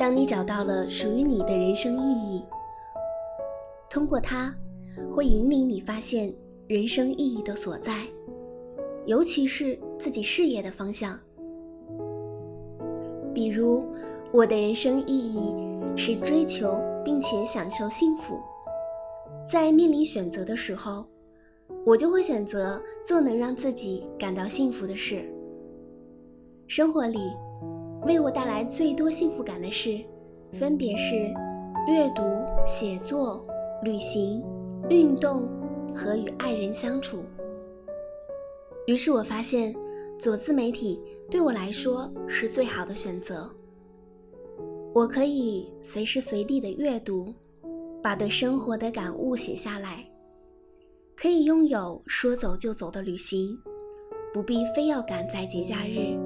当你找到了属于你的人生意义，通过它，会引领你发现人生意义的所在，尤其是自己事业的方向。比如，我的人生意义是追求并且享受幸福。在面临选择的时候，我就会选择做能让自己感到幸福的事。生活里，为我带来最多幸福感的事，分别是阅读、写作、旅行、运动和与爱人相处。于是我发现，做自媒体对我来说是最好的选择。我可以随时随地的阅读。把对生活的感悟写下来，可以拥有说走就走的旅行，不必非要赶在节假日，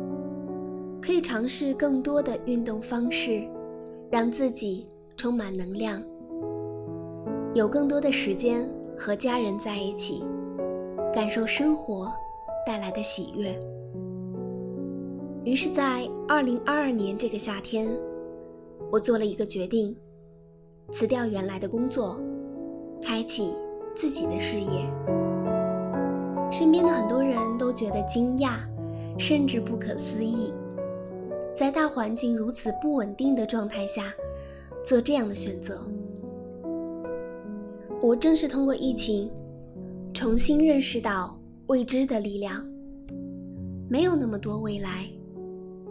可以尝试更多的运动方式，让自己充满能量，有更多的时间和家人在一起，感受生活带来的喜悦。于是，在二零二二年这个夏天，我做了一个决定。辞掉原来的工作，开启自己的事业。身边的很多人都觉得惊讶，甚至不可思议，在大环境如此不稳定的状态下，做这样的选择。我正是通过疫情，重新认识到未知的力量。没有那么多未来，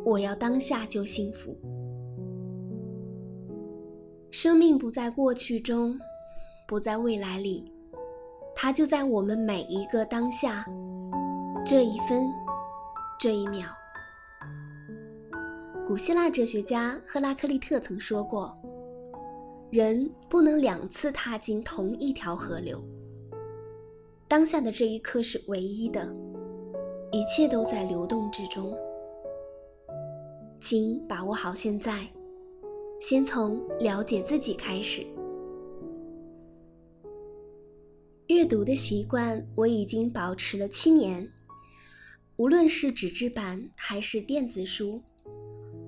我要当下就幸福。生命不在过去中，不在未来里，它就在我们每一个当下，这一分，这一秒。古希腊哲学家赫拉克利特曾说过：“人不能两次踏进同一条河流。”当下的这一刻是唯一的，一切都在流动之中，请把握好现在。先从了解自己开始。阅读的习惯我已经保持了七年，无论是纸质版还是电子书，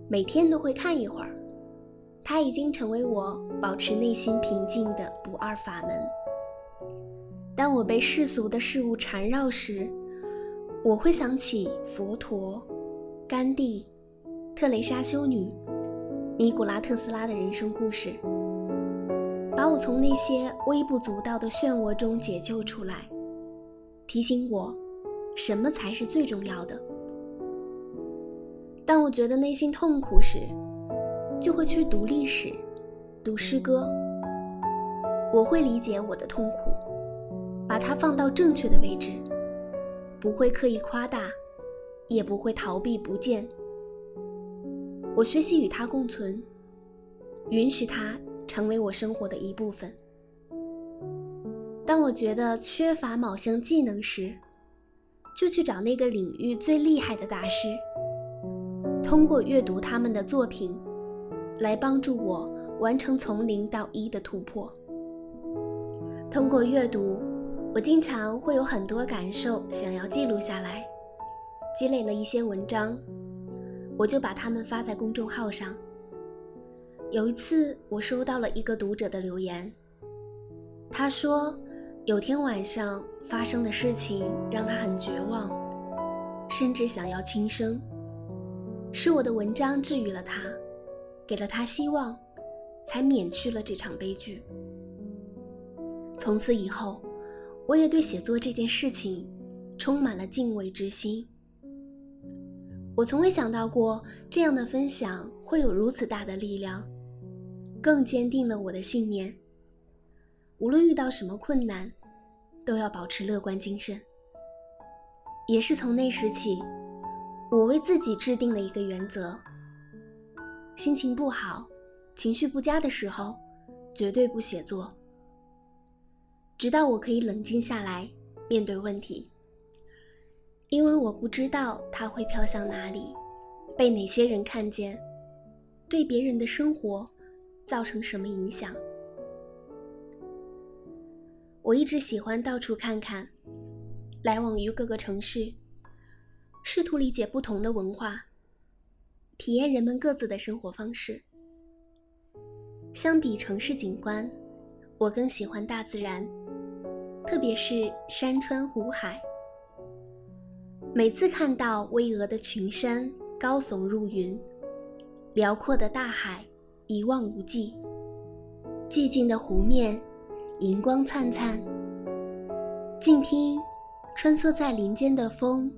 每天都会看一会儿。它已经成为我保持内心平静的不二法门。当我被世俗的事物缠绕时，我会想起佛陀、甘地、特蕾莎修女。尼古拉特斯拉的人生故事，把我从那些微不足道的漩涡中解救出来，提醒我，什么才是最重要的。当我觉得内心痛苦时，就会去读历史，读诗歌。我会理解我的痛苦，把它放到正确的位置，不会刻意夸大，也不会逃避不见。我学习与它共存，允许它成为我生活的一部分。当我觉得缺乏某项技能时，就去找那个领域最厉害的大师，通过阅读他们的作品，来帮助我完成从零到一的突破。通过阅读，我经常会有很多感受想要记录下来，积累了一些文章。我就把它们发在公众号上。有一次，我收到了一个读者的留言，他说，有天晚上发生的事情让他很绝望，甚至想要轻生。是我的文章治愈了他，给了他希望，才免去了这场悲剧。从此以后，我也对写作这件事情充满了敬畏之心。我从未想到过这样的分享会有如此大的力量，更坚定了我的信念。无论遇到什么困难，都要保持乐观精神。也是从那时起，我为自己制定了一个原则：心情不好、情绪不佳的时候，绝对不写作，直到我可以冷静下来面对问题。因为我不知道它会飘向哪里，被哪些人看见，对别人的生活造成什么影响。我一直喜欢到处看看，来往于各个城市，试图理解不同的文化，体验人们各自的生活方式。相比城市景观，我更喜欢大自然，特别是山川湖海。每次看到巍峨的群山高耸入云，辽阔的大海一望无际，寂静的湖面银光灿灿，静听穿梭在林间的风，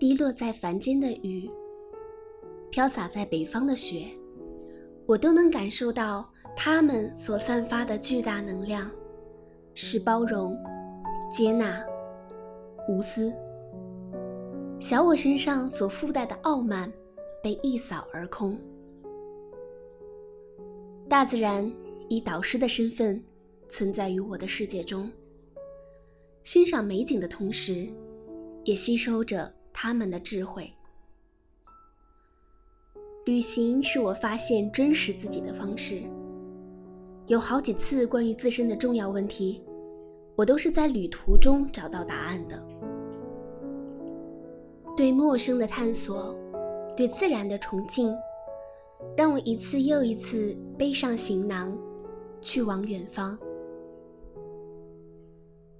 滴落在凡间的雨，飘洒在北方的雪，我都能感受到它们所散发的巨大能量，是包容、接纳、无私。小我身上所附带的傲慢，被一扫而空。大自然以导师的身份存在于我的世界中，欣赏美景的同时，也吸收着他们的智慧。旅行是我发现真实自己的方式。有好几次关于自身的重要问题，我都是在旅途中找到答案的。对陌生的探索，对自然的崇敬，让我一次又一次背上行囊，去往远方。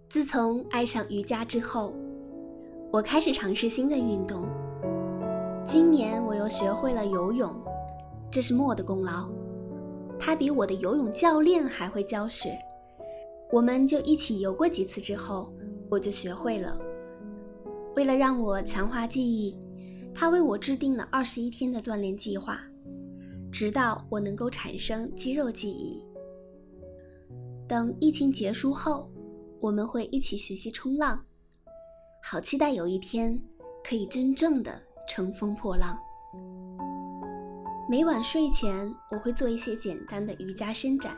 自从爱上瑜伽之后，我开始尝试新的运动。今年我又学会了游泳，这是莫的功劳，他比我的游泳教练还会教学。我们就一起游过几次之后，我就学会了。为了让我强化记忆，他为我制定了二十一天的锻炼计划，直到我能够产生肌肉记忆。等疫情结束后，我们会一起学习冲浪，好期待有一天可以真正的乘风破浪。每晚睡前，我会做一些简单的瑜伽伸展，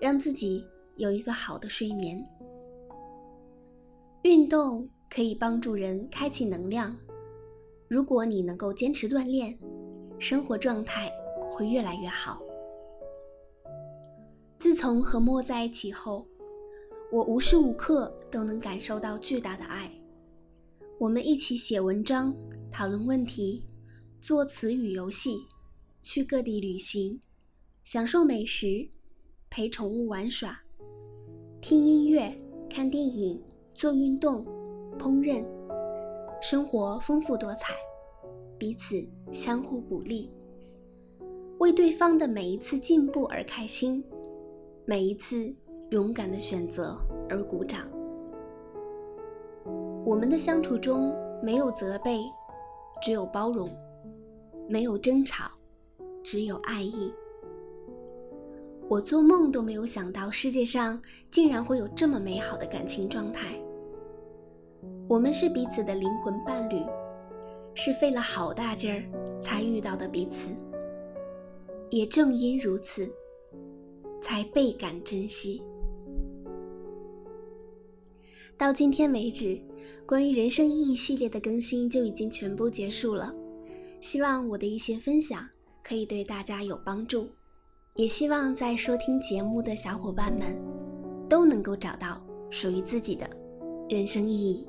让自己有一个好的睡眠。运动。可以帮助人开启能量。如果你能够坚持锻炼，生活状态会越来越好。自从和莫在一起后，我无时无刻都能感受到巨大的爱。我们一起写文章、讨论问题、做词语游戏、去各地旅行、享受美食、陪宠物玩耍、听音乐、看电影、做运动。烹饪，生活丰富多彩，彼此相互鼓励，为对方的每一次进步而开心，每一次勇敢的选择而鼓掌。我们的相处中没有责备，只有包容；没有争吵，只有爱意。我做梦都没有想到，世界上竟然会有这么美好的感情状态。我们是彼此的灵魂伴侣，是费了好大劲儿才遇到的彼此。也正因如此，才倍感珍惜。到今天为止，关于人生意义系列的更新就已经全部结束了。希望我的一些分享可以对大家有帮助，也希望在收听节目的小伙伴们都能够找到属于自己的人生意义。